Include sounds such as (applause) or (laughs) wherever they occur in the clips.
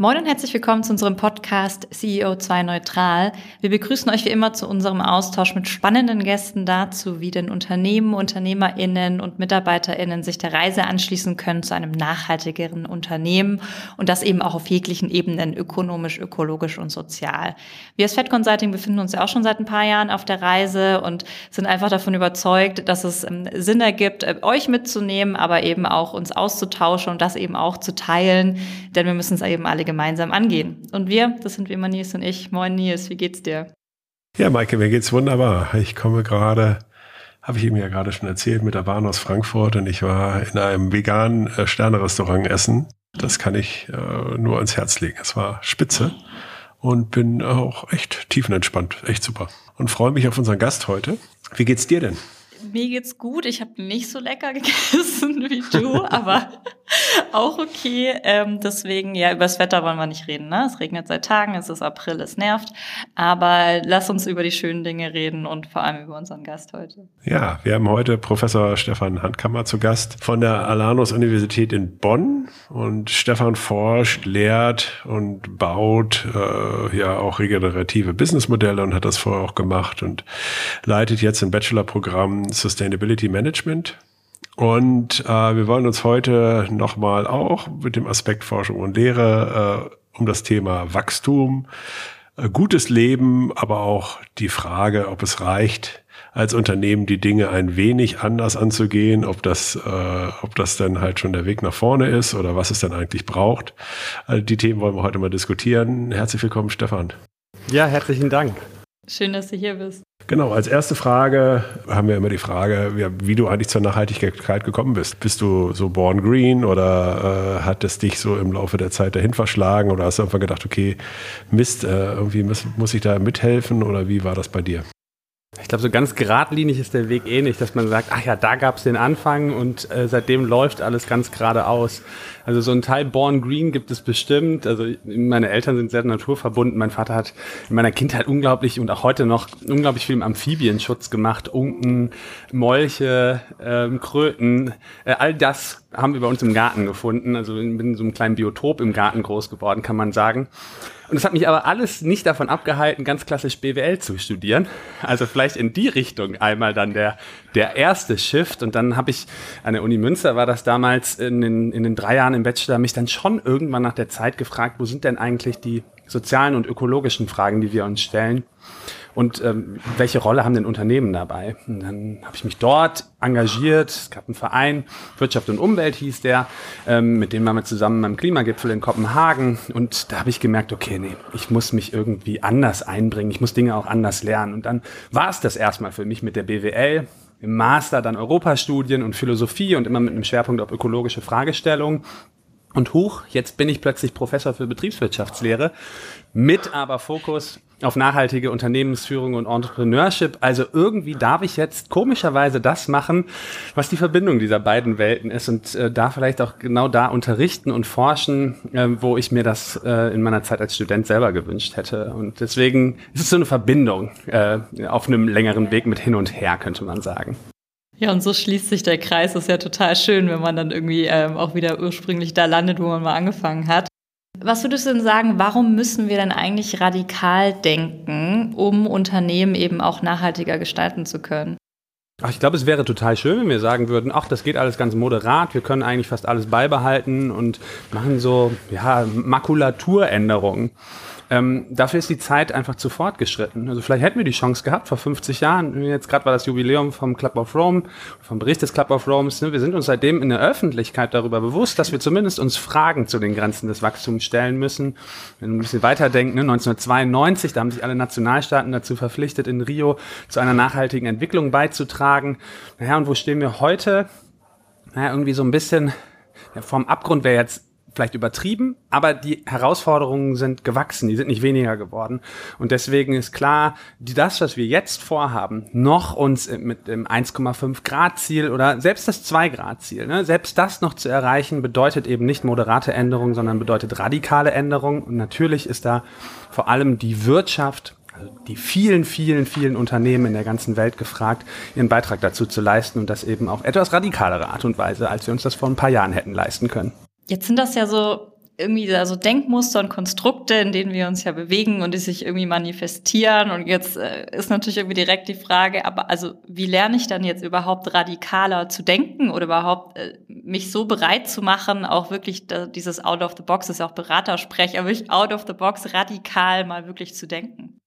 Moin und herzlich willkommen zu unserem Podcast CEO2 Neutral. Wir begrüßen euch wie immer zu unserem Austausch mit spannenden Gästen dazu, wie denn Unternehmen, UnternehmerInnen und MitarbeiterInnen sich der Reise anschließen können zu einem nachhaltigeren Unternehmen und das eben auch auf jeglichen Ebenen, ökonomisch, ökologisch und sozial. Wir als Fed Consulting befinden uns ja auch schon seit ein paar Jahren auf der Reise und sind einfach davon überzeugt, dass es ähm, Sinn ergibt, äh, euch mitzunehmen, aber eben auch uns auszutauschen und das eben auch zu teilen, denn wir müssen es eben alle gemeinsam angehen. Und wir, das sind wie immer Nils und ich. Moin Nils, wie geht's dir? Ja, Maike, mir geht's wunderbar. Ich komme gerade, habe ich eben ja gerade schon erzählt, mit der Bahn aus Frankfurt und ich war in einem veganen äh, Sternerestaurant essen. Das kann ich äh, nur ans Herz legen. Es war spitze und bin auch echt tiefenentspannt. Echt super. Und freue mich auf unseren Gast heute. Wie geht's dir denn? Mir geht's gut. Ich habe nicht so lecker (laughs) gegessen wie du, aber (laughs) auch okay. Ähm, deswegen, ja, über das Wetter wollen wir nicht reden. Ne? Es regnet seit Tagen, es ist April, es nervt. Aber lass uns über die schönen Dinge reden und vor allem über unseren Gast heute. Ja, wir haben heute Professor Stefan Handkammer zu Gast von der Alanus Universität in Bonn. Und Stefan forscht, lehrt und baut äh, ja auch regenerative Businessmodelle und hat das vorher auch gemacht und leitet jetzt ein Bachelorprogramm Sustainability Management. Und äh, wir wollen uns heute nochmal auch mit dem Aspekt Forschung und Lehre äh, um das Thema Wachstum, äh, gutes Leben, aber auch die Frage, ob es reicht, als Unternehmen die Dinge ein wenig anders anzugehen, ob das, äh, ob das dann halt schon der Weg nach vorne ist oder was es dann eigentlich braucht. Also die Themen wollen wir heute mal diskutieren. Herzlich willkommen, Stefan. Ja, herzlichen Dank. Schön, dass du hier bist. Genau, als erste Frage haben wir immer die Frage, wie du eigentlich zur Nachhaltigkeit gekommen bist. Bist du so born green oder äh, hat es dich so im Laufe der Zeit dahin verschlagen oder hast du einfach gedacht, okay, Mist, äh, irgendwie muss, muss ich da mithelfen oder wie war das bei dir? Ich glaube, so ganz geradlinig ist der Weg eh nicht, dass man sagt, ach ja, da gab es den Anfang und äh, seitdem läuft alles ganz geradeaus. Also so ein Teil Born Green gibt es bestimmt. Also meine Eltern sind sehr naturverbunden. Mein Vater hat in meiner Kindheit unglaublich und auch heute noch unglaublich viel im Amphibienschutz gemacht. Unken, Molche, ähm, Kröten, äh, all das haben wir bei uns im Garten gefunden. Also ich bin in so einem kleinen Biotop im Garten groß geworden, kann man sagen. Und es hat mich aber alles nicht davon abgehalten, ganz klassisch BWL zu studieren. Also vielleicht in die Richtung einmal dann der, der erste Shift. Und dann habe ich an der Uni Münster, war das damals in den, in den drei Jahren im Bachelor, mich dann schon irgendwann nach der Zeit gefragt, wo sind denn eigentlich die sozialen und ökologischen Fragen, die wir uns stellen? Und ähm, welche Rolle haben denn Unternehmen dabei? Und dann habe ich mich dort engagiert. Es gab einen Verein, Wirtschaft und Umwelt hieß der, ähm, mit dem waren wir zusammen beim Klimagipfel in Kopenhagen. Und da habe ich gemerkt, okay, nee, ich muss mich irgendwie anders einbringen, ich muss Dinge auch anders lernen. Und dann war es das erstmal für mich mit der BWL. Im Master dann Europastudien und Philosophie und immer mit einem Schwerpunkt auf ökologische Fragestellungen. Und huch, jetzt bin ich plötzlich Professor für Betriebswirtschaftslehre mit aber Fokus auf nachhaltige Unternehmensführung und Entrepreneurship. Also irgendwie darf ich jetzt komischerweise das machen, was die Verbindung dieser beiden Welten ist und äh, da vielleicht auch genau da unterrichten und forschen, äh, wo ich mir das äh, in meiner Zeit als Student selber gewünscht hätte. Und deswegen ist es so eine Verbindung äh, auf einem längeren Weg mit hin und her, könnte man sagen. Ja, und so schließt sich der Kreis. Das ist ja total schön, wenn man dann irgendwie ähm, auch wieder ursprünglich da landet, wo man mal angefangen hat. Was würdest du denn sagen, warum müssen wir denn eigentlich radikal denken, um Unternehmen eben auch nachhaltiger gestalten zu können? Ach, ich glaube, es wäre total schön, wenn wir sagen würden, ach, das geht alles ganz moderat, wir können eigentlich fast alles beibehalten und machen so, ja, Makulaturänderungen. Ähm, dafür ist die Zeit einfach zu fortgeschritten. Also vielleicht hätten wir die Chance gehabt vor 50 Jahren. Jetzt gerade war das Jubiläum vom Club of Rome, vom Bericht des Club of Rome. Ne? Wir sind uns seitdem in der Öffentlichkeit darüber bewusst, dass wir zumindest uns Fragen zu den Grenzen des Wachstums stellen müssen. Wenn wir ein bisschen weiterdenken, ne? 1992, da haben sich alle Nationalstaaten dazu verpflichtet, in Rio zu einer nachhaltigen Entwicklung beizutragen. Naja, und wo stehen wir heute? Naja, irgendwie so ein bisschen ja, vom Abgrund wäre jetzt vielleicht übertrieben, aber die Herausforderungen sind gewachsen, die sind nicht weniger geworden. Und deswegen ist klar, die, das, was wir jetzt vorhaben, noch uns mit dem 1,5 Grad Ziel oder selbst das 2 Grad Ziel, ne, selbst das noch zu erreichen, bedeutet eben nicht moderate Änderungen, sondern bedeutet radikale Änderungen. Und natürlich ist da vor allem die Wirtschaft also die vielen, vielen, vielen Unternehmen in der ganzen Welt gefragt, ihren Beitrag dazu zu leisten und das eben auf etwas radikalere Art und Weise, als wir uns das vor ein paar Jahren hätten leisten können. Jetzt sind das ja so irgendwie da so Denkmuster und Konstrukte, in denen wir uns ja bewegen und die sich irgendwie manifestieren. Und jetzt äh, ist natürlich irgendwie direkt die Frage, aber also wie lerne ich dann jetzt überhaupt radikaler zu denken oder überhaupt äh, mich so bereit zu machen, auch wirklich da, dieses Out of the Box, das ist ja auch Beratersprech, aber wirklich Out of the Box radikal mal wirklich zu denken.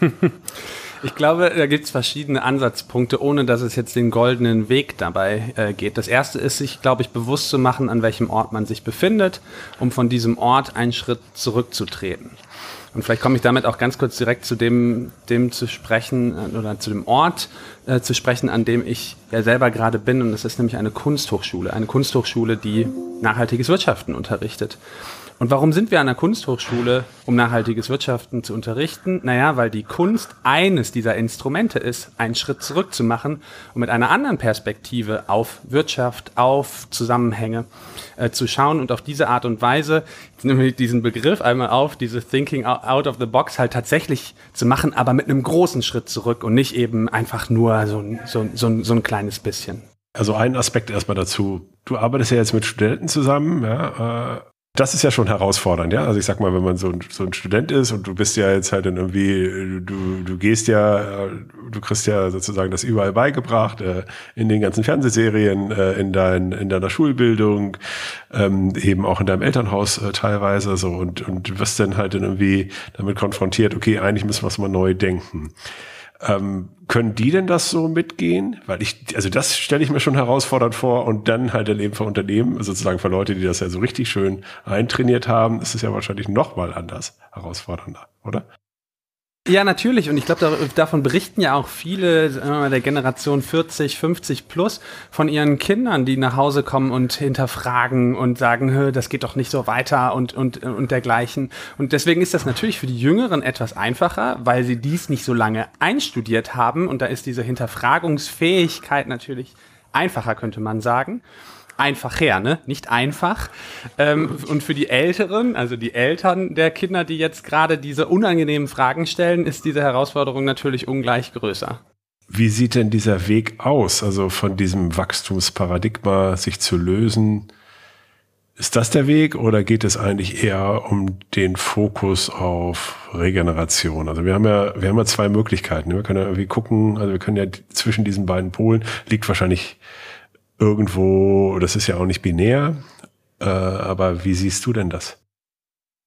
(laughs) Ich glaube, da gibt es verschiedene Ansatzpunkte, ohne dass es jetzt den goldenen Weg dabei äh, geht. Das erste ist, sich, glaube ich, bewusst zu machen, an welchem Ort man sich befindet, um von diesem Ort einen Schritt zurückzutreten. Und vielleicht komme ich damit auch ganz kurz direkt zu dem, dem zu sprechen äh, oder zu dem Ort äh, zu sprechen, an dem ich ja selber gerade bin. Und das ist nämlich eine Kunsthochschule. Eine Kunsthochschule, die nachhaltiges Wirtschaften unterrichtet. Und warum sind wir an der Kunsthochschule, um nachhaltiges Wirtschaften zu unterrichten? Naja, weil die Kunst eines dieser Instrumente ist, einen Schritt zurück zu machen und mit einer anderen Perspektive auf Wirtschaft, auf Zusammenhänge äh, zu schauen und auf diese Art und Weise, jetzt nehmen wir diesen Begriff einmal auf, diese Thinking out of the box halt tatsächlich zu machen, aber mit einem großen Schritt zurück und nicht eben einfach nur so, so, so, so ein kleines bisschen. Also ein Aspekt erstmal dazu. Du arbeitest ja jetzt mit Studenten zusammen, ja, äh, das ist ja schon herausfordernd, ja. Also ich sag mal, wenn man so ein, so ein Student ist und du bist ja jetzt halt dann irgendwie, du, du gehst ja, du kriegst ja sozusagen das überall beigebracht, äh, in den ganzen Fernsehserien, äh, in, dein, in deiner Schulbildung, ähm, eben auch in deinem Elternhaus äh, teilweise so und, und wirst dann halt dann irgendwie damit konfrontiert, okay, eigentlich müssen wir es mal neu denken. Ähm, können die denn das so mitgehen? Weil ich, also das stelle ich mir schon herausfordernd vor und dann halt dann eben für Unternehmen, sozusagen für Leute, die das ja so richtig schön eintrainiert haben, ist es ja wahrscheinlich noch mal anders herausfordernder, oder? Ja, natürlich. Und ich glaube, davon berichten ja auch viele mal, der Generation 40, 50 plus von ihren Kindern, die nach Hause kommen und hinterfragen und sagen, das geht doch nicht so weiter und, und, und dergleichen. Und deswegen ist das natürlich für die Jüngeren etwas einfacher, weil sie dies nicht so lange einstudiert haben. Und da ist diese Hinterfragungsfähigkeit natürlich einfacher, könnte man sagen einfach her, ne? Nicht einfach. Ähm, und für die Älteren, also die Eltern der Kinder, die jetzt gerade diese unangenehmen Fragen stellen, ist diese Herausforderung natürlich ungleich größer. Wie sieht denn dieser Weg aus, also von diesem Wachstumsparadigma sich zu lösen? Ist das der Weg oder geht es eigentlich eher um den Fokus auf Regeneration? Also wir haben ja, wir haben ja zwei Möglichkeiten. Wir können ja irgendwie gucken, also wir können ja zwischen diesen beiden Polen liegt wahrscheinlich irgendwo, das ist ja auch nicht binär, äh, aber wie siehst du denn das?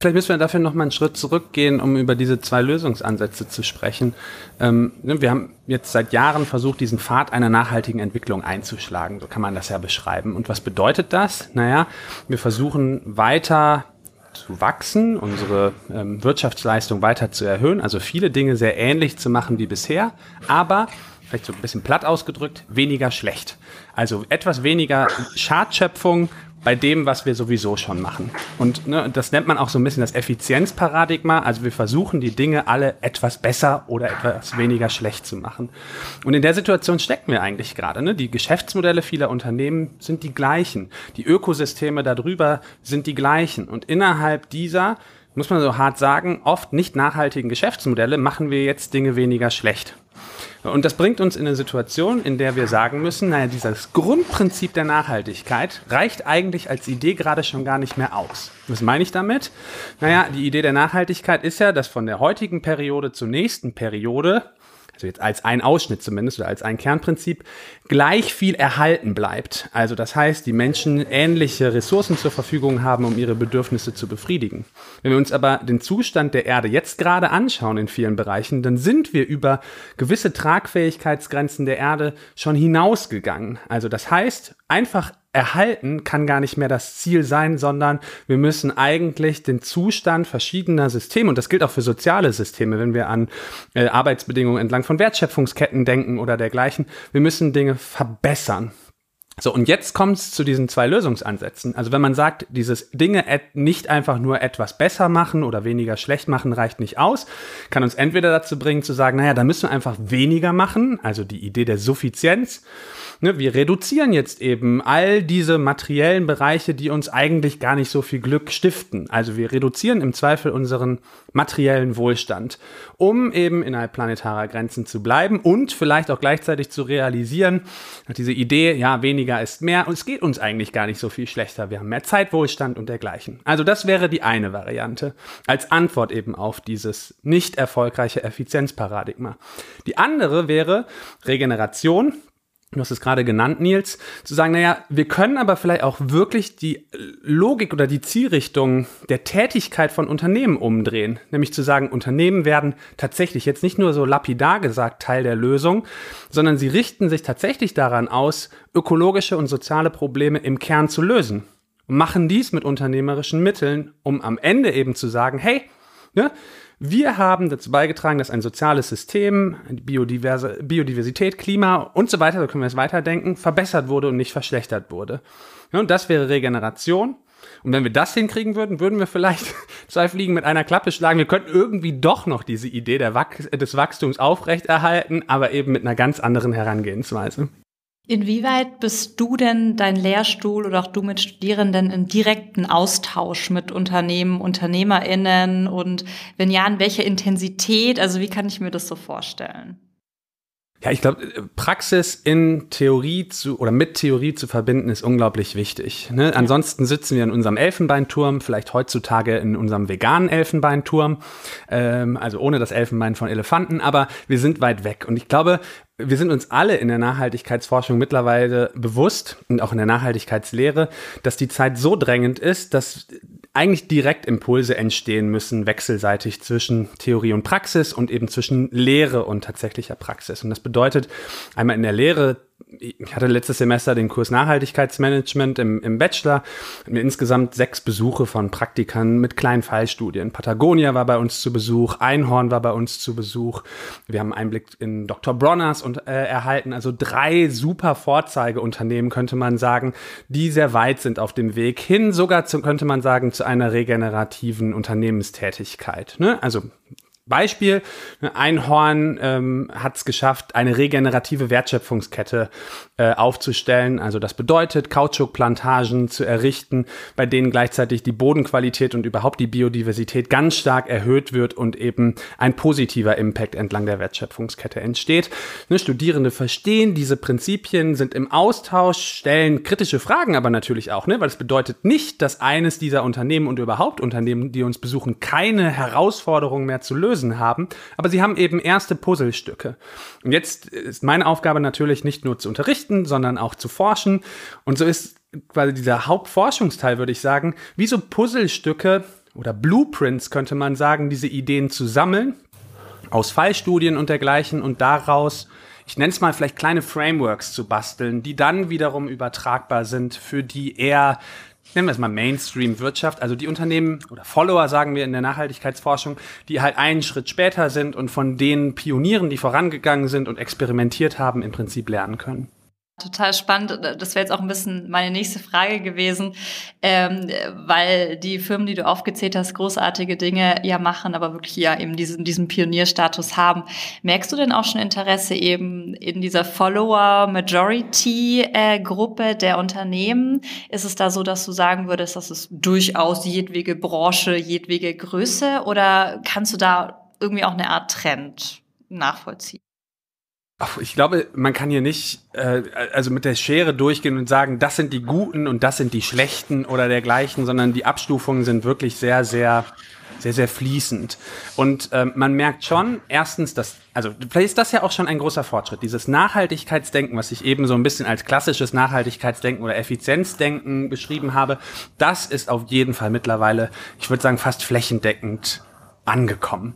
Vielleicht müssen wir dafür noch mal einen Schritt zurückgehen, um über diese zwei Lösungsansätze zu sprechen. Ähm, ne, wir haben jetzt seit Jahren versucht, diesen Pfad einer nachhaltigen Entwicklung einzuschlagen. So kann man das ja beschreiben. Und was bedeutet das? Naja, wir versuchen weiter zu wachsen, unsere ähm, Wirtschaftsleistung weiter zu erhöhen, also viele Dinge sehr ähnlich zu machen wie bisher, aber vielleicht so ein bisschen platt ausgedrückt, weniger schlecht. Also etwas weniger Schadschöpfung bei dem, was wir sowieso schon machen. Und ne, das nennt man auch so ein bisschen das Effizienzparadigma. Also wir versuchen die Dinge alle etwas besser oder etwas weniger schlecht zu machen. Und in der Situation stecken wir eigentlich gerade. Ne? Die Geschäftsmodelle vieler Unternehmen sind die gleichen. Die Ökosysteme darüber sind die gleichen. Und innerhalb dieser muss man so hart sagen, oft nicht nachhaltigen Geschäftsmodelle machen wir jetzt Dinge weniger schlecht. Und das bringt uns in eine Situation, in der wir sagen müssen, naja, dieses Grundprinzip der Nachhaltigkeit reicht eigentlich als Idee gerade schon gar nicht mehr aus. Was meine ich damit? Naja, die Idee der Nachhaltigkeit ist ja, dass von der heutigen Periode zur nächsten Periode also jetzt als ein Ausschnitt zumindest oder als ein Kernprinzip, gleich viel erhalten bleibt. Also das heißt, die Menschen ähnliche Ressourcen zur Verfügung haben, um ihre Bedürfnisse zu befriedigen. Wenn wir uns aber den Zustand der Erde jetzt gerade anschauen in vielen Bereichen, dann sind wir über gewisse Tragfähigkeitsgrenzen der Erde schon hinausgegangen. Also das heißt, einfach erhalten kann gar nicht mehr das Ziel sein, sondern wir müssen eigentlich den Zustand verschiedener Systeme, und das gilt auch für soziale Systeme, wenn wir an äh, Arbeitsbedingungen entlang von Wertschöpfungsketten denken oder dergleichen, wir müssen Dinge verbessern. So, und jetzt kommt es zu diesen zwei Lösungsansätzen. Also wenn man sagt, dieses Dinge nicht einfach nur etwas besser machen oder weniger schlecht machen, reicht nicht aus, kann uns entweder dazu bringen zu sagen, naja, da müssen wir einfach weniger machen, also die Idee der Suffizienz, ne, wir reduzieren jetzt eben all diese materiellen Bereiche, die uns eigentlich gar nicht so viel Glück stiften. Also wir reduzieren im Zweifel unseren materiellen Wohlstand, um eben innerhalb planetarer Grenzen zu bleiben und vielleicht auch gleichzeitig zu realisieren, diese Idee, ja, weniger ist mehr und es geht uns eigentlich gar nicht so viel schlechter. Wir haben mehr Zeitwohlstand und dergleichen. Also das wäre die eine Variante als Antwort eben auf dieses nicht erfolgreiche Effizienzparadigma. Die andere wäre Regeneration, Du hast es gerade genannt, Nils, zu sagen, naja, wir können aber vielleicht auch wirklich die Logik oder die Zielrichtung der Tätigkeit von Unternehmen umdrehen. Nämlich zu sagen, Unternehmen werden tatsächlich jetzt nicht nur so lapidar gesagt Teil der Lösung, sondern sie richten sich tatsächlich daran aus, ökologische und soziale Probleme im Kern zu lösen. Und machen dies mit unternehmerischen Mitteln, um am Ende eben zu sagen, hey, ne, wir haben dazu beigetragen, dass ein soziales System, Biodiverse, Biodiversität, Klima und so weiter, so können wir es weiterdenken, verbessert wurde und nicht verschlechtert wurde. Ja, und das wäre Regeneration. Und wenn wir das hinkriegen würden, würden wir vielleicht (laughs) zwei Fliegen mit einer Klappe schlagen. Wir könnten irgendwie doch noch diese Idee Wach des Wachstums aufrechterhalten, aber eben mit einer ganz anderen Herangehensweise. Inwieweit bist du denn dein Lehrstuhl oder auch du mit Studierenden in direkten Austausch mit Unternehmen, UnternehmerInnen und wenn ja, in welcher Intensität? Also wie kann ich mir das so vorstellen? Ja, ich glaube, Praxis in Theorie zu oder mit Theorie zu verbinden ist unglaublich wichtig. Ne? Ansonsten sitzen wir in unserem Elfenbeinturm, vielleicht heutzutage in unserem veganen Elfenbeinturm, ähm, also ohne das Elfenbein von Elefanten, aber wir sind weit weg. Und ich glaube, wir sind uns alle in der Nachhaltigkeitsforschung mittlerweile bewusst und auch in der Nachhaltigkeitslehre, dass die Zeit so drängend ist, dass eigentlich direkt Impulse entstehen müssen, wechselseitig zwischen Theorie und Praxis und eben zwischen Lehre und tatsächlicher Praxis. Und das bedeutet einmal in der Lehre ich hatte letztes Semester den Kurs Nachhaltigkeitsmanagement im, im Bachelor, mir insgesamt sechs Besuche von Praktikern mit kleinen Fallstudien. Patagonia war bei uns zu Besuch, Einhorn war bei uns zu Besuch. Wir haben einen Blick in Dr. Bronners und, äh, erhalten, also drei super Vorzeigeunternehmen, könnte man sagen, die sehr weit sind auf dem Weg hin, sogar zu, könnte man sagen, zu einer regenerativen Unternehmenstätigkeit. Ne? Also Beispiel, Einhorn ähm, hat es geschafft, eine regenerative Wertschöpfungskette äh, aufzustellen. Also das bedeutet, Kautschukplantagen zu errichten, bei denen gleichzeitig die Bodenqualität und überhaupt die Biodiversität ganz stark erhöht wird und eben ein positiver Impact entlang der Wertschöpfungskette entsteht. Ne, Studierende verstehen diese Prinzipien, sind im Austausch, stellen kritische Fragen aber natürlich auch, ne, weil es bedeutet nicht, dass eines dieser Unternehmen und überhaupt Unternehmen, die uns besuchen, keine Herausforderungen mehr zu lösen lösen haben, aber sie haben eben erste Puzzlestücke. Und jetzt ist meine Aufgabe natürlich nicht nur zu unterrichten, sondern auch zu forschen. Und so ist quasi dieser Hauptforschungsteil, würde ich sagen, wie so Puzzlestücke oder Blueprints, könnte man sagen, diese Ideen zu sammeln aus Fallstudien und dergleichen und daraus ich nenne es mal vielleicht kleine Frameworks zu basteln, die dann wiederum übertragbar sind für die eher nennen wir es mal Mainstream-Wirtschaft, also die Unternehmen oder Follower, sagen wir in der Nachhaltigkeitsforschung, die halt einen Schritt später sind und von den Pionieren, die vorangegangen sind und experimentiert haben, im Prinzip lernen können. Total spannend. Das wäre jetzt auch ein bisschen meine nächste Frage gewesen, ähm, weil die Firmen, die du aufgezählt hast, großartige Dinge ja machen, aber wirklich ja eben diesen, diesen Pionierstatus haben. Merkst du denn auch schon Interesse eben in dieser Follower-Majority-Gruppe der Unternehmen? Ist es da so, dass du sagen würdest, das ist durchaus jedwege Branche, jedwege Größe oder kannst du da irgendwie auch eine Art Trend nachvollziehen? Ich glaube, man kann hier nicht äh, also mit der Schere durchgehen und sagen, das sind die Guten und das sind die Schlechten oder dergleichen, sondern die Abstufungen sind wirklich sehr, sehr, sehr, sehr fließend. Und ähm, man merkt schon, erstens, dass, also vielleicht ist das ja auch schon ein großer Fortschritt. Dieses Nachhaltigkeitsdenken, was ich eben so ein bisschen als klassisches Nachhaltigkeitsdenken oder Effizienzdenken beschrieben habe, das ist auf jeden Fall mittlerweile, ich würde sagen, fast flächendeckend angekommen.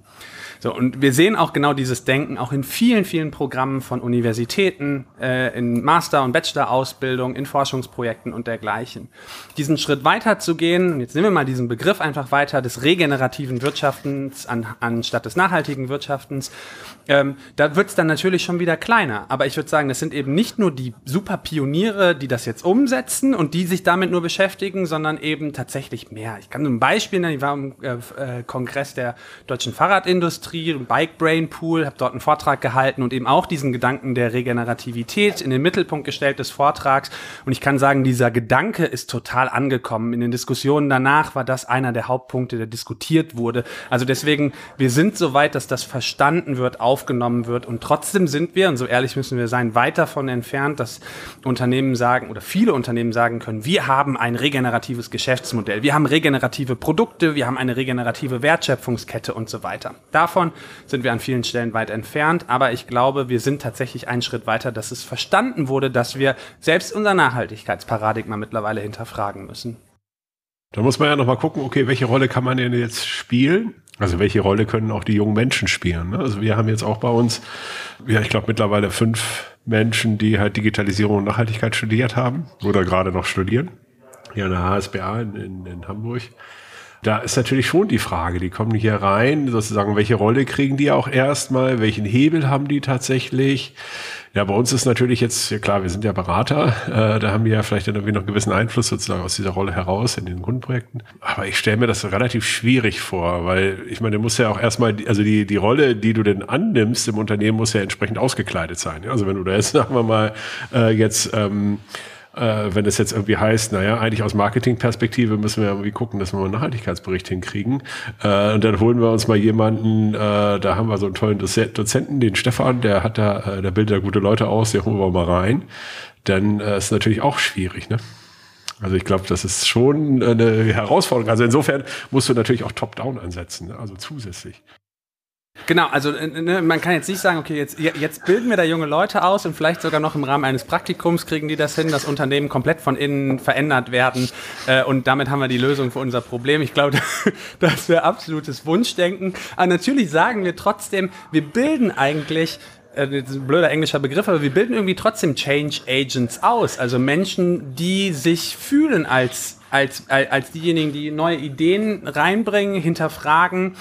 So, und wir sehen auch genau dieses Denken auch in vielen, vielen Programmen von Universitäten, äh, in Master- und Bachelor-Ausbildung, in Forschungsprojekten und dergleichen. Diesen Schritt weiter zu gehen, jetzt nehmen wir mal diesen Begriff einfach weiter, des regenerativen Wirtschaftens an, anstatt des nachhaltigen Wirtschaftens, ähm, da wird es dann natürlich schon wieder kleiner. Aber ich würde sagen, das sind eben nicht nur die super Pioniere, die das jetzt umsetzen und die sich damit nur beschäftigen, sondern eben tatsächlich mehr. Ich kann ein Beispiel nennen, ich war im äh, äh Kongress der deutschen Fahrradindustrie, Automobilindustrie, Bike Brain Pool, habe dort einen Vortrag gehalten und eben auch diesen Gedanken der Regenerativität in den Mittelpunkt gestellt des Vortrags. Und ich kann sagen, dieser Gedanke ist total angekommen. In den Diskussionen danach war das einer der Hauptpunkte, der diskutiert wurde. Also deswegen, wir sind so weit, dass das verstanden wird, aufgenommen wird. Und trotzdem sind wir, und so ehrlich müssen wir sein, weit davon entfernt, dass Unternehmen sagen oder viele Unternehmen sagen können, wir haben ein regeneratives Geschäftsmodell, wir haben regenerative Produkte, wir haben eine regenerative Wertschöpfungskette und so weiter. Davon sind wir an vielen Stellen weit entfernt, aber ich glaube, wir sind tatsächlich einen Schritt weiter, dass es verstanden wurde, dass wir selbst unser Nachhaltigkeitsparadigma mittlerweile hinterfragen müssen. Da muss man ja nochmal gucken, okay, welche Rolle kann man denn jetzt spielen? Also welche Rolle können auch die jungen Menschen spielen? Ne? Also wir haben jetzt auch bei uns, ja, ich glaube mittlerweile fünf Menschen, die halt Digitalisierung und Nachhaltigkeit studiert haben oder gerade noch studieren. Hier an der HSBA in, in, in Hamburg da ist natürlich schon die Frage, die kommen hier rein, sozusagen, welche Rolle kriegen die auch erstmal, welchen Hebel haben die tatsächlich? Ja, bei uns ist natürlich jetzt, ja klar, wir sind ja Berater, äh, da haben wir ja vielleicht irgendwie noch einen gewissen Einfluss sozusagen aus dieser Rolle heraus in den Kundenprojekten. Aber ich stelle mir das relativ schwierig vor, weil ich meine, du musst ja auch erstmal, also die, die Rolle, die du denn annimmst im Unternehmen, muss ja entsprechend ausgekleidet sein. Also wenn du da jetzt, (laughs) sagen wir mal, äh, jetzt ähm, äh, wenn es jetzt irgendwie heißt, naja, eigentlich aus Marketingperspektive müssen wir irgendwie gucken, dass wir mal einen Nachhaltigkeitsbericht hinkriegen. Äh, und dann holen wir uns mal jemanden, äh, da haben wir so einen tollen Dozenten, den Stefan, der hat da, äh, der bildet da gute Leute aus, den holen wir mal rein. Dann äh, ist natürlich auch schwierig, ne? Also ich glaube, das ist schon eine Herausforderung. Also insofern musst du natürlich auch top-down ansetzen, ne? also zusätzlich. Genau, also äh, ne, man kann jetzt nicht sagen, okay, jetzt, jetzt bilden wir da junge Leute aus und vielleicht sogar noch im Rahmen eines Praktikums kriegen die das hin, dass Unternehmen komplett von innen verändert werden äh, und damit haben wir die Lösung für unser Problem. Ich glaube, (laughs) das wäre absolutes Wunschdenken. Aber natürlich sagen wir trotzdem, wir bilden eigentlich ein blöder englischer Begriff, aber wir bilden irgendwie trotzdem Change Agents aus, also Menschen, die sich fühlen als als, als diejenigen, die neue Ideen reinbringen, hinterfragen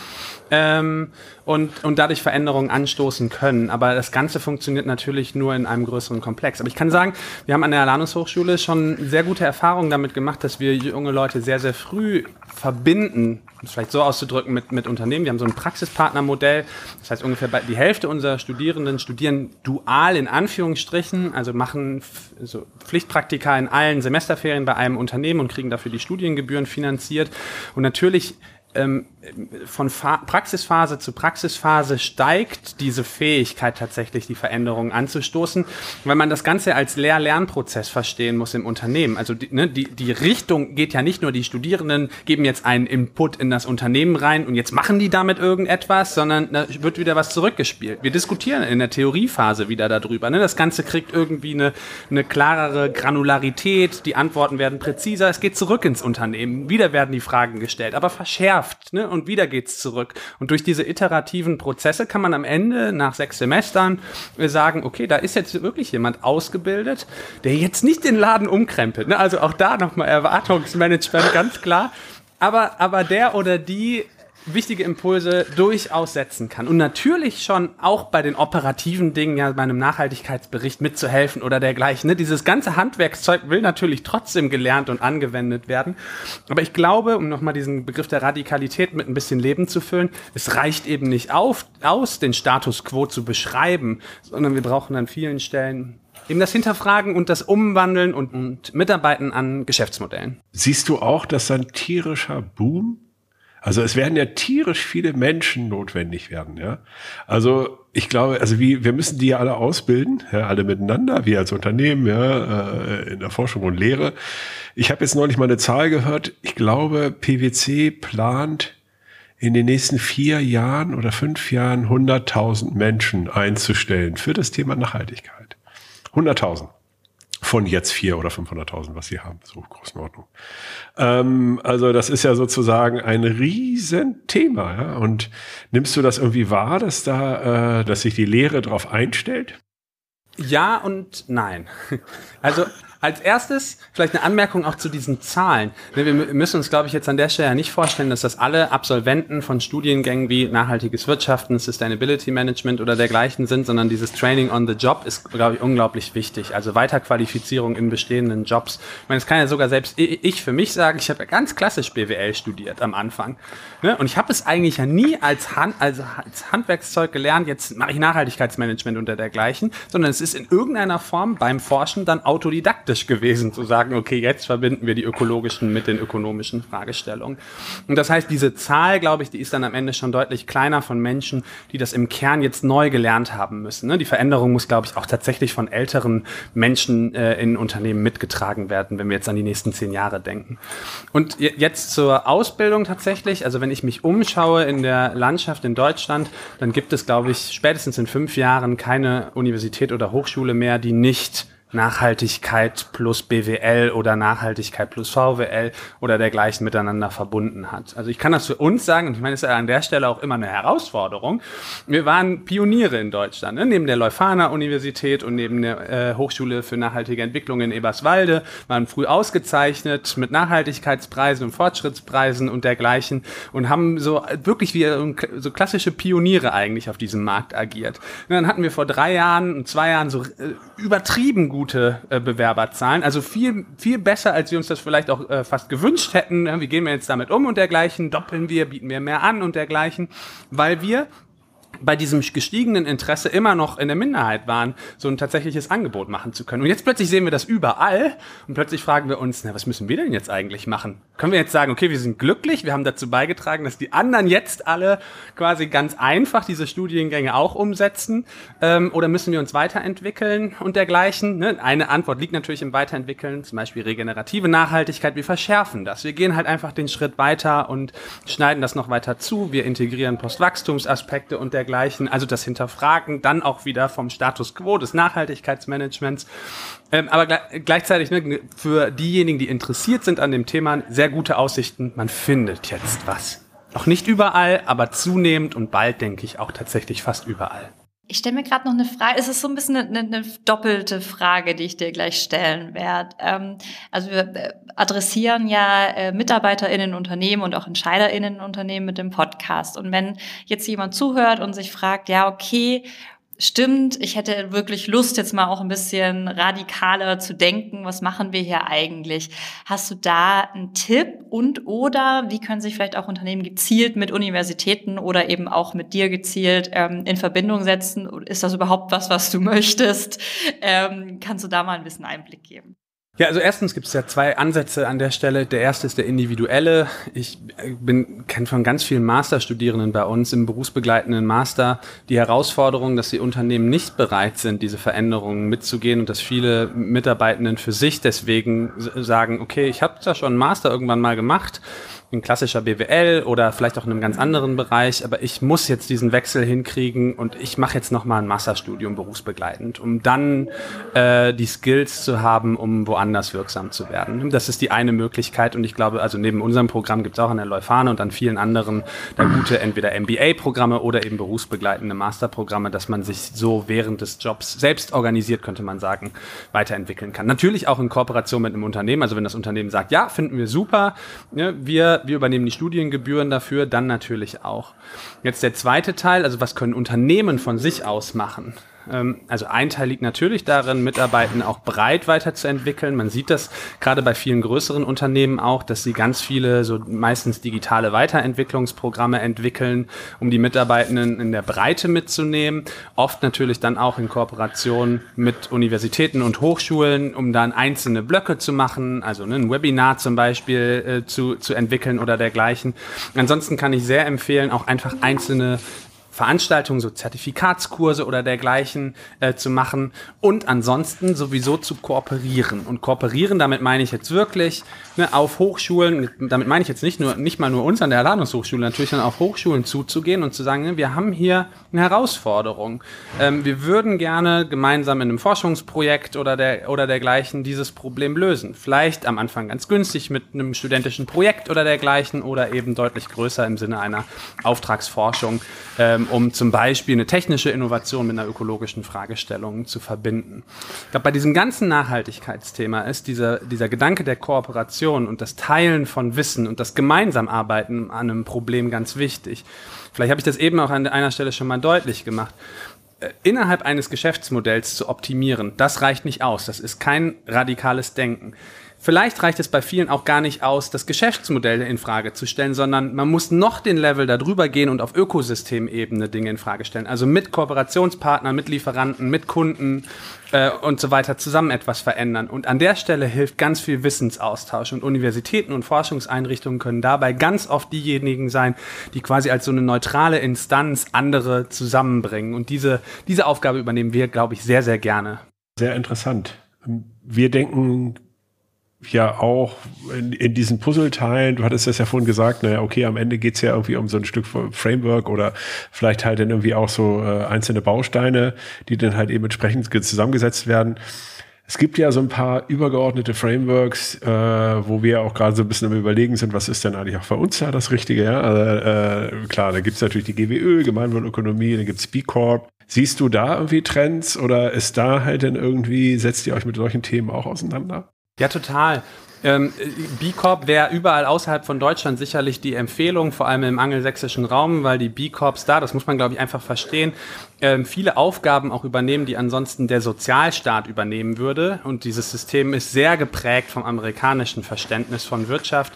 ähm, und, und dadurch Veränderungen anstoßen können. Aber das Ganze funktioniert natürlich nur in einem größeren Komplex. Aber ich kann sagen, wir haben an der Alanus Hochschule schon sehr gute Erfahrungen damit gemacht, dass wir junge Leute sehr, sehr früh verbinden, um es vielleicht so auszudrücken, mit, mit Unternehmen. Wir haben so ein Praxispartnermodell. Das heißt, ungefähr die Hälfte unserer Studierenden studieren dual in Anführungsstrichen, also machen so Pflichtpraktika in allen Semesterferien bei einem Unternehmen und kriegen dafür die Studiengebühren finanziert. Und natürlich ähm, von Fa Praxisphase zu Praxisphase steigt diese Fähigkeit tatsächlich, die Veränderungen anzustoßen, weil man das Ganze als Lehr-Lernprozess verstehen muss im Unternehmen. Also die, ne, die, die Richtung geht ja nicht nur, die Studierenden geben jetzt einen Input in das Unternehmen rein und jetzt machen die damit irgendetwas, sondern da wird wieder was zurückgespielt. Wir diskutieren in der Theoriephase wieder darüber. Ne? Das Ganze kriegt irgendwie eine, eine klarere Granularität, die Antworten werden präziser, es geht zurück ins Unternehmen, wieder werden die Fragen gestellt, aber verschärft. Ne? und wieder geht's zurück. Und durch diese iterativen Prozesse kann man am Ende nach sechs Semestern sagen, okay, da ist jetzt wirklich jemand ausgebildet, der jetzt nicht den Laden umkrempelt. Ne? Also auch da nochmal Erwartungsmanagement ganz klar. Aber, aber der oder die wichtige Impulse durchaus setzen kann. Und natürlich schon auch bei den operativen Dingen, ja, bei einem Nachhaltigkeitsbericht mitzuhelfen oder dergleichen. Ne? Dieses ganze Handwerkszeug will natürlich trotzdem gelernt und angewendet werden. Aber ich glaube, um nochmal diesen Begriff der Radikalität mit ein bisschen Leben zu füllen, es reicht eben nicht auf, aus, den Status quo zu beschreiben, sondern wir brauchen an vielen Stellen eben das Hinterfragen und das Umwandeln und, und Mitarbeiten an Geschäftsmodellen. Siehst du auch, dass ein tierischer Boom also es werden ja tierisch viele Menschen notwendig werden, ja. Also ich glaube, also wie, wir müssen die ja alle ausbilden, ja, alle miteinander, wir als Unternehmen, ja, äh, in der Forschung und Lehre. Ich habe jetzt neulich mal eine Zahl gehört, ich glaube, PwC plant in den nächsten vier Jahren oder fünf Jahren 100.000 Menschen einzustellen für das Thema Nachhaltigkeit. 100.000 von jetzt vier oder 500.000, was sie haben, so Größenordnung. Ähm, also das ist ja sozusagen ein Riesenthema. Ja? Und nimmst du das irgendwie wahr, dass da, äh, dass sich die Lehre darauf einstellt? Ja und nein. (laughs) Also als erstes vielleicht eine Anmerkung auch zu diesen Zahlen. Ne, wir müssen uns, glaube ich, jetzt an der Stelle ja nicht vorstellen, dass das alle Absolventen von Studiengängen wie nachhaltiges Wirtschaften, Sustainability Management oder dergleichen sind, sondern dieses Training on the Job ist, glaube ich, unglaublich wichtig. Also Weiterqualifizierung in bestehenden Jobs. Ich meine, es kann ja sogar selbst ich für mich sagen, ich habe ja ganz klassisch BWL studiert am Anfang. Ne? Und ich habe es eigentlich ja nie als, Hand, also als Handwerkszeug gelernt, jetzt mache ich Nachhaltigkeitsmanagement unter dergleichen, sondern es ist in irgendeiner Form beim Forschen dann autodidaktisch gewesen, zu sagen, okay, jetzt verbinden wir die ökologischen mit den ökonomischen Fragestellungen. Und das heißt, diese Zahl, glaube ich, die ist dann am Ende schon deutlich kleiner von Menschen, die das im Kern jetzt neu gelernt haben müssen. Ne? Die Veränderung muss, glaube ich, auch tatsächlich von älteren Menschen äh, in Unternehmen mitgetragen werden, wenn wir jetzt an die nächsten zehn Jahre denken. Und jetzt zur Ausbildung tatsächlich, also wenn ich mich umschaue in der Landschaft in Deutschland, dann gibt es, glaube ich, spätestens in fünf Jahren keine Universität oder Hochschule mehr, die nicht Nachhaltigkeit plus BWL oder Nachhaltigkeit plus VWL oder dergleichen miteinander verbunden hat. Also ich kann das für uns sagen, und ich meine, es ist ja an der Stelle auch immer eine Herausforderung. Wir waren Pioniere in Deutschland, ne? neben der Leuphana Universität und neben der äh, Hochschule für nachhaltige Entwicklung in Eberswalde, waren früh ausgezeichnet mit Nachhaltigkeitspreisen und Fortschrittspreisen und dergleichen und haben so wirklich wie so klassische Pioniere eigentlich auf diesem Markt agiert. Und dann hatten wir vor drei Jahren und zwei Jahren so äh, übertrieben gut gute äh, Bewerberzahlen. Also viel, viel besser, als wir uns das vielleicht auch äh, fast gewünscht hätten. Wie gehen wir jetzt damit um und dergleichen? Doppeln wir, bieten wir mehr an und dergleichen, weil wir bei diesem gestiegenen Interesse immer noch in der Minderheit waren, so ein tatsächliches Angebot machen zu können. Und jetzt plötzlich sehen wir das überall und plötzlich fragen wir uns, na, was müssen wir denn jetzt eigentlich machen? Können wir jetzt sagen, okay, wir sind glücklich, wir haben dazu beigetragen, dass die anderen jetzt alle quasi ganz einfach diese Studiengänge auch umsetzen? Ähm, oder müssen wir uns weiterentwickeln und dergleichen? Ne? Eine Antwort liegt natürlich im Weiterentwickeln, zum Beispiel regenerative Nachhaltigkeit. Wir verschärfen das. Wir gehen halt einfach den Schritt weiter und schneiden das noch weiter zu. Wir integrieren Postwachstumsaspekte und dergleichen. Also das Hinterfragen dann auch wieder vom Status quo des Nachhaltigkeitsmanagements. Ähm, aber gleichzeitig ne, für diejenigen, die interessiert sind an dem Thema, sehr gute Aussichten. Man findet jetzt was. Noch nicht überall, aber zunehmend und bald denke ich auch tatsächlich fast überall. Ich stelle mir gerade noch eine Frage, es ist so ein bisschen eine, eine, doppelte Frage, die ich dir gleich stellen werde. Ähm, also wir äh, adressieren ja äh, MitarbeiterInnen in Unternehmen und auch EntscheiderInnen in Unternehmen mit dem Podcast. Und wenn jetzt jemand zuhört und sich fragt, ja, okay, stimmt, ich hätte wirklich Lust, jetzt mal auch ein bisschen radikaler zu denken, was machen wir hier eigentlich? Hast du da einen Tipp und oder wie können sich vielleicht auch Unternehmen gezielt mit Universitäten oder eben auch mit dir gezielt ähm, in Verbindung setzen? Ist das überhaupt was, was du möchtest? Ähm, kannst du da mal ein bisschen Einblick geben? Ja, also erstens gibt es ja zwei Ansätze an der Stelle. Der erste ist der individuelle. Ich äh, bin kenne von ganz vielen Masterstudierenden bei uns im berufsbegleitenden Master die Herausforderung, dass die Unternehmen nicht bereit sind, diese Veränderungen mitzugehen und dass viele Mitarbeitenden für sich deswegen sagen, okay, ich habe da schon einen Master irgendwann mal gemacht ein klassischer BWL oder vielleicht auch in einem ganz anderen Bereich, aber ich muss jetzt diesen Wechsel hinkriegen und ich mache jetzt nochmal ein Masterstudium berufsbegleitend, um dann äh, die Skills zu haben, um woanders wirksam zu werden. Das ist die eine Möglichkeit und ich glaube, also neben unserem Programm gibt es auch an der Leuphane und an vielen anderen da gute entweder MBA-Programme oder eben berufsbegleitende Masterprogramme, dass man sich so während des Jobs selbst organisiert, könnte man sagen, weiterentwickeln kann. Natürlich auch in Kooperation mit einem Unternehmen, also wenn das Unternehmen sagt, ja, finden wir super, ne, wir wir übernehmen die Studiengebühren dafür, dann natürlich auch. Jetzt der zweite Teil, also was können Unternehmen von sich aus machen? Ähm, also ein Teil liegt natürlich darin, Mitarbeitenden auch breit weiterzuentwickeln. Man sieht das gerade bei vielen größeren Unternehmen auch, dass sie ganz viele so meistens digitale Weiterentwicklungsprogramme entwickeln, um die Mitarbeitenden in der Breite mitzunehmen. Oft natürlich dann auch in Kooperation mit Universitäten und Hochschulen, um dann einzelne Blöcke zu machen, also ne, ein Webinar zum Beispiel äh, zu, zu entwickeln oder dergleichen. Ansonsten kann ich sehr empfehlen, auch einfach einzelne Veranstaltungen, so Zertifikatskurse oder dergleichen äh, zu machen und ansonsten sowieso zu kooperieren. Und kooperieren, damit meine ich jetzt wirklich ne, auf Hochschulen, damit meine ich jetzt nicht nur, nicht mal nur uns an der Erladungshochschule, natürlich dann auf Hochschulen zuzugehen und zu sagen, ne, wir haben hier eine Herausforderung. Ähm, wir würden gerne gemeinsam in einem Forschungsprojekt oder, der, oder dergleichen dieses Problem lösen. Vielleicht am Anfang ganz günstig mit einem studentischen Projekt oder dergleichen oder eben deutlich größer im Sinne einer Auftragsforschung. Ähm, ähm, um zum Beispiel eine technische Innovation mit einer ökologischen Fragestellung zu verbinden. Ich glaube, bei diesem ganzen Nachhaltigkeitsthema ist dieser, dieser Gedanke der Kooperation und das Teilen von Wissen und das gemeinsam Arbeiten an einem Problem ganz wichtig. Vielleicht habe ich das eben auch an einer Stelle schon mal deutlich gemacht äh, innerhalb eines Geschäftsmodells zu optimieren, das reicht nicht aus. Das ist kein radikales Denken. Vielleicht reicht es bei vielen auch gar nicht aus, das Geschäftsmodell in Frage zu stellen, sondern man muss noch den Level darüber gehen und auf Ökosystemebene Dinge in Frage stellen. Also mit Kooperationspartnern, mit Lieferanten, mit Kunden äh, und so weiter zusammen etwas verändern. Und an der Stelle hilft ganz viel Wissensaustausch und Universitäten und Forschungseinrichtungen können dabei ganz oft diejenigen sein, die quasi als so eine neutrale Instanz andere zusammenbringen. Und diese, diese Aufgabe übernehmen wir, glaube ich, sehr, sehr gerne. Sehr interessant. Wir denken ja auch in, in diesen Puzzleteilen, du hattest das ja vorhin gesagt, naja, okay, am Ende geht's ja irgendwie um so ein Stück Framework oder vielleicht halt dann irgendwie auch so äh, einzelne Bausteine, die dann halt eben entsprechend zusammengesetzt werden. Es gibt ja so ein paar übergeordnete Frameworks, äh, wo wir auch gerade so ein bisschen am Überlegen sind, was ist denn eigentlich auch für uns da das Richtige? Ja? Also, äh, klar, da gibt's natürlich die GWÖ, Gemeinwohlökonomie, dann gibt's B Corp. Siehst du da irgendwie Trends oder ist da halt dann irgendwie, setzt ihr euch mit solchen Themen auch auseinander? Ja, total. Ähm, B Corp wäre überall außerhalb von Deutschland sicherlich die Empfehlung, vor allem im angelsächsischen Raum, weil die B Corps da, das muss man glaube ich einfach verstehen, ähm, viele Aufgaben auch übernehmen, die ansonsten der Sozialstaat übernehmen würde. Und dieses System ist sehr geprägt vom amerikanischen Verständnis von Wirtschaft.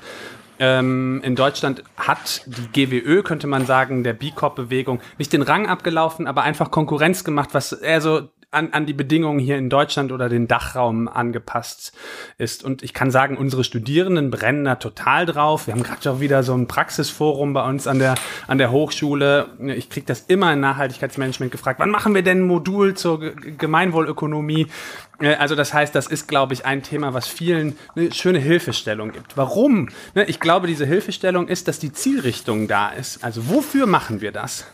Ähm, in Deutschland hat die GWÖ, könnte man sagen, der B Corp-Bewegung nicht den Rang abgelaufen, aber einfach Konkurrenz gemacht, was eher so an, an die Bedingungen hier in Deutschland oder den Dachraum angepasst ist. Und ich kann sagen, unsere Studierenden brennen da total drauf. Wir haben gerade auch wieder so ein Praxisforum bei uns an der, an der Hochschule. Ich kriege das immer in Nachhaltigkeitsmanagement gefragt, wann machen wir denn ein Modul zur Gemeinwohlökonomie? Äh, also das heißt, das ist, glaube ich, ein Thema, was vielen eine schöne Hilfestellung gibt. Warum? Ne, ich glaube, diese Hilfestellung ist, dass die Zielrichtung da ist. Also wofür machen wir das?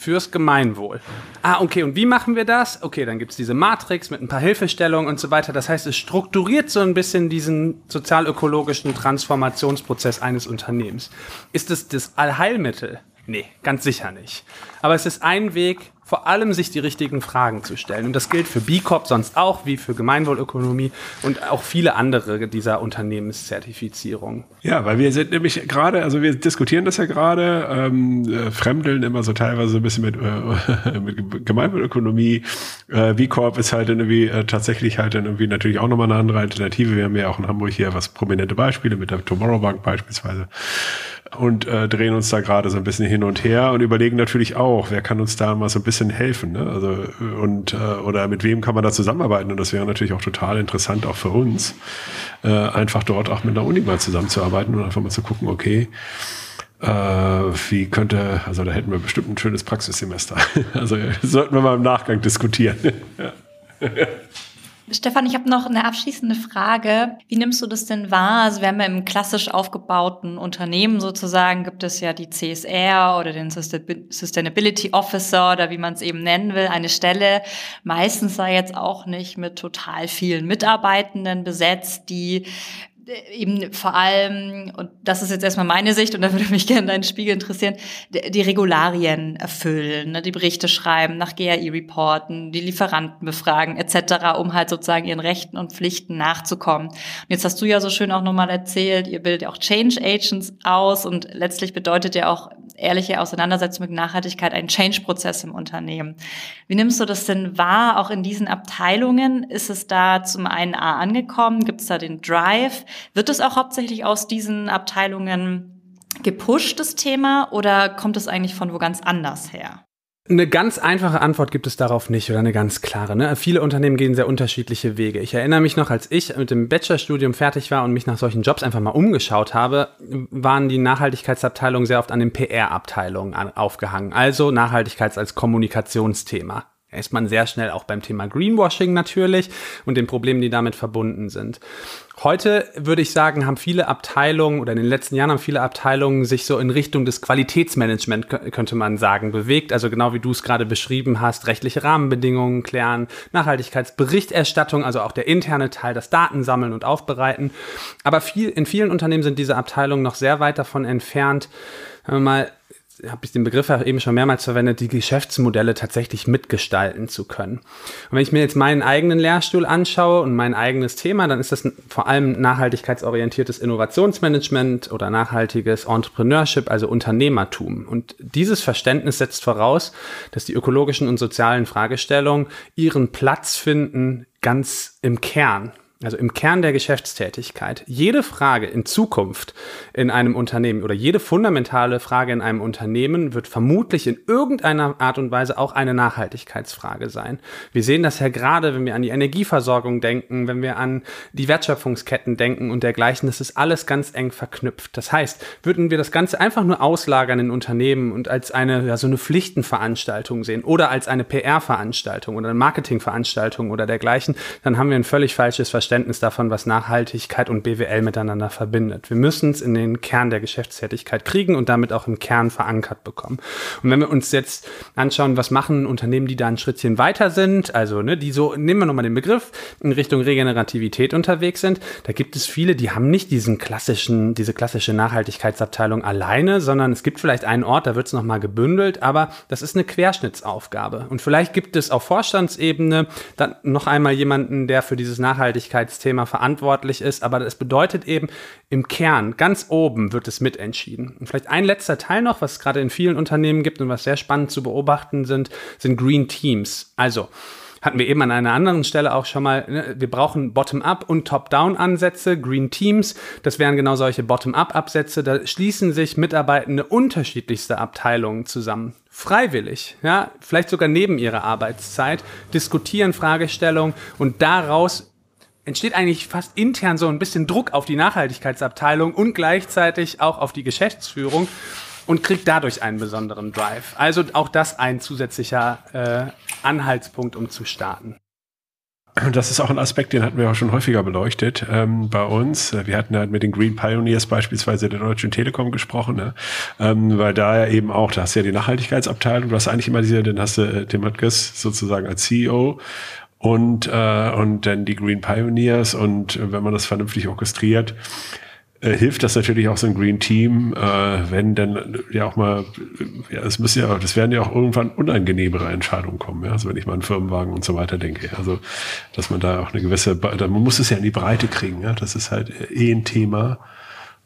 Fürs Gemeinwohl. Ah, okay, und wie machen wir das? Okay, dann gibt's diese Matrix mit ein paar Hilfestellungen und so weiter. Das heißt, es strukturiert so ein bisschen diesen sozialökologischen Transformationsprozess eines Unternehmens. Ist es das Allheilmittel? Nee, ganz sicher nicht. Aber es ist ein Weg, vor allem sich die richtigen Fragen zu stellen. Und das gilt für B Corp sonst auch, wie für Gemeinwohlökonomie und auch viele andere dieser Unternehmenszertifizierungen. Ja, weil wir sind nämlich gerade, also wir diskutieren das ja gerade, ähm, äh, fremdeln immer so teilweise ein bisschen mit, äh, (laughs) mit Gemeinwohlökonomie. Äh, B Corp ist halt irgendwie äh, tatsächlich halt dann irgendwie natürlich auch nochmal eine andere Alternative. Wir haben ja auch in Hamburg hier was prominente Beispiele mit der Tomorrow Bank beispielsweise und äh, drehen uns da gerade so ein bisschen hin und her und überlegen natürlich auch, wer kann uns da mal so ein bisschen helfen, ne? Also und äh, oder mit wem kann man da zusammenarbeiten? Und das wäre natürlich auch total interessant auch für uns, äh, einfach dort auch mit einer Uni mal zusammenzuarbeiten und einfach mal zu gucken, okay, äh, wie könnte, also da hätten wir bestimmt ein schönes Praxissemester. (laughs) Also sollten wir mal im Nachgang diskutieren. (laughs) Stefan, ich habe noch eine abschließende Frage. Wie nimmst du das denn wahr? Also wir haben ja im klassisch aufgebauten Unternehmen sozusagen, gibt es ja die CSR oder den Sustainability Officer oder wie man es eben nennen will, eine Stelle, meistens sei jetzt auch nicht mit total vielen Mitarbeitenden besetzt, die eben vor allem, und das ist jetzt erstmal meine Sicht, und da würde mich gerne dein Spiegel interessieren, die Regularien erfüllen, ne, die Berichte schreiben, nach GAI reporten, die Lieferanten befragen, etc., um halt sozusagen ihren Rechten und Pflichten nachzukommen. Und jetzt hast du ja so schön auch nochmal erzählt, ihr bildet ja auch Change Agents aus und letztlich bedeutet ja auch ehrliche Auseinandersetzung mit Nachhaltigkeit ein Change-Prozess im Unternehmen. Wie nimmst du das denn wahr, auch in diesen Abteilungen? Ist es da zum einen A angekommen? Gibt es da den Drive? Wird es auch hauptsächlich aus diesen Abteilungen gepusht, das Thema, oder kommt es eigentlich von wo ganz anders her? Eine ganz einfache Antwort gibt es darauf nicht oder eine ganz klare. Ne? Viele Unternehmen gehen sehr unterschiedliche Wege. Ich erinnere mich noch, als ich mit dem Bachelorstudium fertig war und mich nach solchen Jobs einfach mal umgeschaut habe, waren die Nachhaltigkeitsabteilungen sehr oft an den PR-Abteilungen aufgehangen. Also Nachhaltigkeit als Kommunikationsthema ist man sehr schnell auch beim Thema Greenwashing natürlich und den Problemen, die damit verbunden sind. Heute würde ich sagen, haben viele Abteilungen oder in den letzten Jahren haben viele Abteilungen sich so in Richtung des Qualitätsmanagement, könnte man sagen, bewegt. Also genau wie du es gerade beschrieben hast, rechtliche Rahmenbedingungen klären, Nachhaltigkeitsberichterstattung, also auch der interne Teil, das Datensammeln und Aufbereiten. Aber viel, in vielen Unternehmen sind diese Abteilungen noch sehr weit davon entfernt, mal habe ich den Begriff eben schon mehrmals verwendet, die Geschäftsmodelle tatsächlich mitgestalten zu können. Und wenn ich mir jetzt meinen eigenen Lehrstuhl anschaue und mein eigenes Thema, dann ist das vor allem nachhaltigkeitsorientiertes Innovationsmanagement oder nachhaltiges Entrepreneurship, also Unternehmertum. Und dieses Verständnis setzt voraus, dass die ökologischen und sozialen Fragestellungen ihren Platz finden ganz im Kern also im Kern der Geschäftstätigkeit, jede Frage in Zukunft in einem Unternehmen oder jede fundamentale Frage in einem Unternehmen wird vermutlich in irgendeiner Art und Weise auch eine Nachhaltigkeitsfrage sein. Wir sehen das ja gerade, wenn wir an die Energieversorgung denken, wenn wir an die Wertschöpfungsketten denken und dergleichen, das ist alles ganz eng verknüpft. Das heißt, würden wir das Ganze einfach nur auslagern in Unternehmen und als eine, ja, so eine Pflichtenveranstaltung sehen oder als eine PR-Veranstaltung oder eine Marketingveranstaltung oder dergleichen, dann haben wir ein völlig falsches Verständnis Verständnis davon, was Nachhaltigkeit und BWL miteinander verbindet. Wir müssen es in den Kern der Geschäftstätigkeit kriegen und damit auch im Kern verankert bekommen. Und wenn wir uns jetzt anschauen, was machen Unternehmen, die da ein Schrittchen weiter sind, also ne, die so, nehmen wir nochmal den Begriff, in Richtung Regenerativität unterwegs sind, da gibt es viele, die haben nicht diesen klassischen, diese klassische Nachhaltigkeitsabteilung alleine, sondern es gibt vielleicht einen Ort, da wird es nochmal gebündelt, aber das ist eine Querschnittsaufgabe. Und vielleicht gibt es auf Vorstandsebene dann noch einmal jemanden, der für dieses Nachhaltigkeit Nachhaltigkeitsthema verantwortlich ist. Aber das bedeutet eben, im Kern, ganz oben wird es mitentschieden. Und vielleicht ein letzter Teil noch, was es gerade in vielen Unternehmen gibt und was sehr spannend zu beobachten sind, sind Green Teams. Also, hatten wir eben an einer anderen Stelle auch schon mal, ne, wir brauchen Bottom-up und Top-down-Ansätze, Green Teams, das wären genau solche Bottom-up-Absätze, da schließen sich Mitarbeitende unterschiedlichster Abteilungen zusammen. Freiwillig, ja, vielleicht sogar neben ihrer Arbeitszeit, diskutieren Fragestellungen und daraus entsteht eigentlich fast intern so ein bisschen Druck auf die Nachhaltigkeitsabteilung und gleichzeitig auch auf die Geschäftsführung und kriegt dadurch einen besonderen Drive. Also auch das ein zusätzlicher äh, Anhaltspunkt, um zu starten. Das ist auch ein Aspekt, den hatten wir auch schon häufiger beleuchtet ähm, bei uns. Wir hatten halt mit den Green Pioneers beispielsweise der Deutschen Telekom gesprochen, ne? ähm, weil da ja eben auch, da hast du ja die Nachhaltigkeitsabteilung, du hast eigentlich immer diese, dann hast du äh, Tim Höttges sozusagen als CEO und, äh, und dann die Green Pioneers. Und äh, wenn man das vernünftig orchestriert, äh, hilft das natürlich auch so ein Green Team, äh, wenn dann äh, ja auch mal, ja, es müssen ja, das werden ja auch irgendwann unangenehmere Entscheidungen kommen, ja, also wenn ich mal an Firmenwagen und so weiter denke, also dass man da auch eine gewisse, man muss es ja in die Breite kriegen, ja, das ist halt eh ein Thema.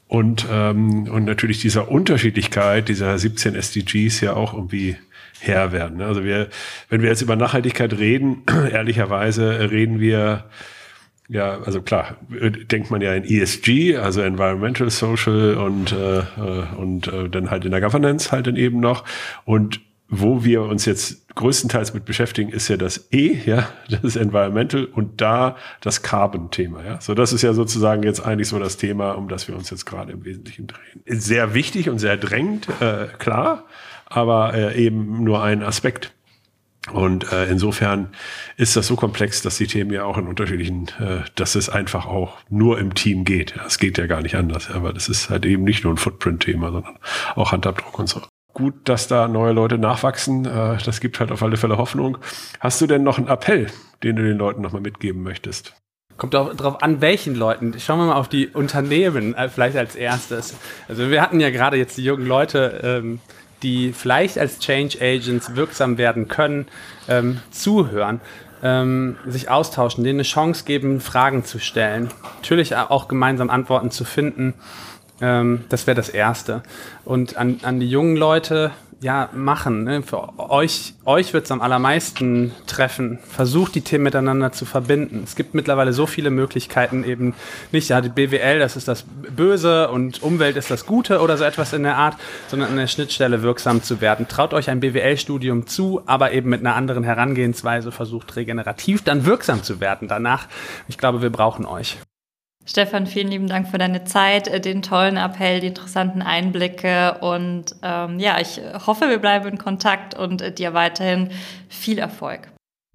Und ähm, und natürlich dieser Unterschiedlichkeit dieser 17 SDGs ja auch irgendwie Herr werden. Also wir, wenn wir jetzt über Nachhaltigkeit reden, (clears throat) ehrlicherweise reden wir ja, also klar, denkt man ja in ESG, also Environmental, Social und, äh, und äh, dann halt in der Governance halt dann eben noch. Und wo wir uns jetzt größtenteils mit beschäftigen, ist ja das E, ja, (laughs) das ist Environmental und da das Carbon-Thema, ja. So, das ist ja sozusagen jetzt eigentlich so das Thema, um das wir uns jetzt gerade im Wesentlichen drehen. Sehr wichtig und sehr drängend, äh, klar aber äh, eben nur ein Aspekt. Und äh, insofern ist das so komplex, dass die Themen ja auch in unterschiedlichen, äh, dass es einfach auch nur im Team geht. Es geht ja gar nicht anders, aber das ist halt eben nicht nur ein Footprint-Thema, sondern auch Handabdruck und so. Gut, dass da neue Leute nachwachsen, äh, das gibt halt auf alle Fälle Hoffnung. Hast du denn noch einen Appell, den du den Leuten nochmal mitgeben möchtest? Kommt darauf an, welchen Leuten. Schauen wir mal auf die Unternehmen äh, vielleicht als erstes. Also wir hatten ja gerade jetzt die jungen Leute ähm, die vielleicht als Change Agents wirksam werden können, ähm, zuhören, ähm, sich austauschen, denen eine Chance geben, Fragen zu stellen, natürlich auch gemeinsam Antworten zu finden. Ähm, das wäre das Erste. Und an, an die jungen Leute, ja, machen. Ne? Für euch, euch wird es am allermeisten treffen. Versucht die Themen miteinander zu verbinden. Es gibt mittlerweile so viele Möglichkeiten, eben nicht, ja, die BWL, das ist das Böse und Umwelt ist das Gute oder so etwas in der Art, sondern an der Schnittstelle wirksam zu werden. Traut euch ein BWL-Studium zu, aber eben mit einer anderen Herangehensweise versucht regenerativ dann wirksam zu werden danach. Ich glaube, wir brauchen euch. Stefan, vielen lieben Dank für deine Zeit, äh, den tollen Appell, die interessanten Einblicke und ähm, ja, ich hoffe, wir bleiben in Kontakt und äh, dir weiterhin viel Erfolg.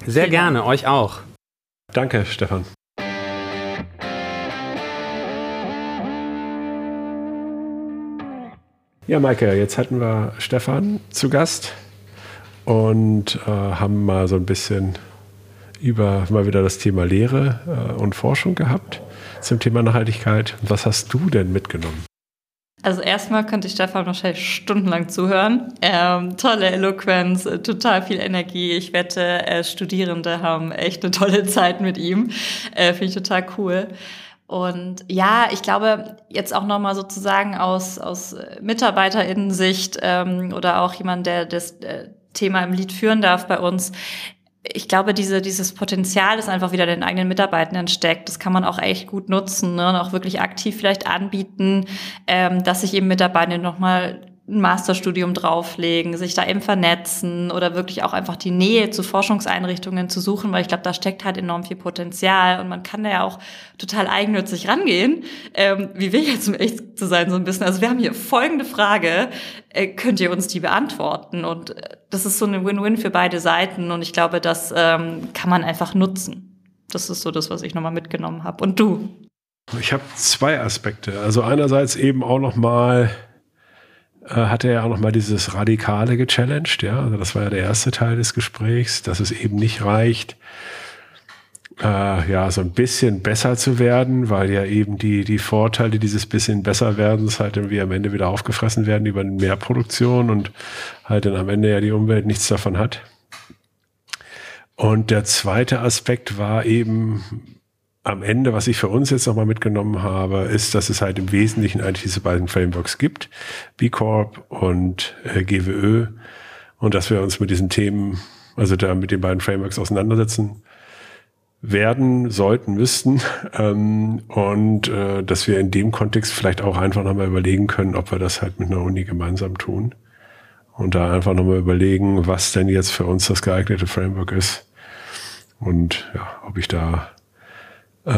Sehr Vielen gerne, Dank. euch auch. Danke, Stefan. Ja, Maike, jetzt hatten wir Stefan zu Gast und äh, haben mal so ein bisschen über mal wieder das Thema Lehre äh, und Forschung gehabt zum Thema Nachhaltigkeit. Was hast du denn mitgenommen? Also erstmal könnte ich Stefan wahrscheinlich stundenlang zuhören. Ähm, tolle Eloquenz, äh, total viel Energie. Ich wette, äh, Studierende haben echt eine tolle (laughs) Zeit mit ihm. Äh, Finde ich total cool. Und ja, ich glaube, jetzt auch nochmal sozusagen aus, aus MitarbeiterInnen-Sicht ähm, oder auch jemand, der das äh, Thema im Lied führen darf bei uns, ich glaube, diese, dieses Potenzial, das einfach wieder den eigenen Mitarbeitenden steckt, das kann man auch echt gut nutzen ne? und auch wirklich aktiv vielleicht anbieten, ähm, dass sich eben Mitarbeitende nochmal ein Masterstudium drauflegen, sich da eben vernetzen oder wirklich auch einfach die Nähe zu Forschungseinrichtungen zu suchen, weil ich glaube, da steckt halt enorm viel Potenzial und man kann da ja auch total eigennützig rangehen, ähm, wie wir jetzt, um echt zu sein, so ein bisschen. Also wir haben hier folgende Frage, äh, könnt ihr uns die beantworten? Und äh, das ist so eine Win-Win für beide Seiten und ich glaube, das ähm, kann man einfach nutzen. Das ist so das, was ich nochmal mitgenommen habe. Und du? Ich habe zwei Aspekte. Also einerseits eben auch nochmal äh, hat er ja auch nochmal dieses Radikale gechallenged, ja. Also das war ja der erste Teil des Gesprächs, dass es eben nicht reicht, äh, ja, so ein bisschen besser zu werden, weil ja eben die, die Vorteile dieses bisschen besser werdens halt irgendwie am Ende wieder aufgefressen werden über mehr Produktion und halt dann am Ende ja die Umwelt nichts davon hat. Und der zweite Aspekt war eben, am Ende, was ich für uns jetzt nochmal mitgenommen habe, ist, dass es halt im Wesentlichen eigentlich diese beiden Frameworks gibt, B Corp und äh, GWÖ, und dass wir uns mit diesen Themen, also da mit den beiden Frameworks auseinandersetzen werden, sollten, müssten, (laughs) ähm, und äh, dass wir in dem Kontext vielleicht auch einfach nochmal überlegen können, ob wir das halt mit einer Uni gemeinsam tun. Und da einfach nochmal überlegen, was denn jetzt für uns das geeignete Framework ist. Und ja, ob ich da äh,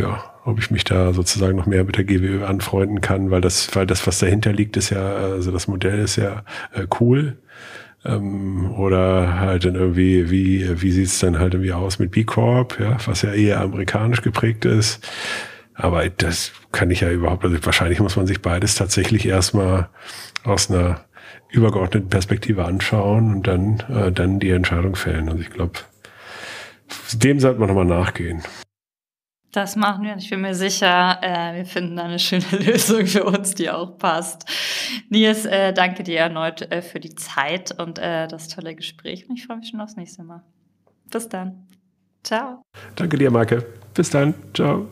ja, ob ich mich da sozusagen noch mehr mit der GWÖ anfreunden kann, weil das, weil das, was dahinter liegt, ist ja, also das Modell ist ja äh, cool. Ähm, oder halt dann irgendwie, wie, wie sieht's dann halt irgendwie aus mit B Corp, ja, was ja eher amerikanisch geprägt ist. Aber das kann ich ja überhaupt, also wahrscheinlich muss man sich beides tatsächlich erstmal aus einer übergeordneten Perspektive anschauen und dann, äh, dann die Entscheidung fällen. Also ich glaube, dem sollte man nochmal nachgehen. Das machen wir. Ich bin mir sicher, äh, wir finden eine schöne (laughs) Lösung für uns, die auch passt. Nils, äh, danke dir erneut äh, für die Zeit und äh, das tolle Gespräch. Und ich freue mich schon aufs nächste Mal. Bis dann. Ciao. Danke dir, Marke. Bis dann. Ciao.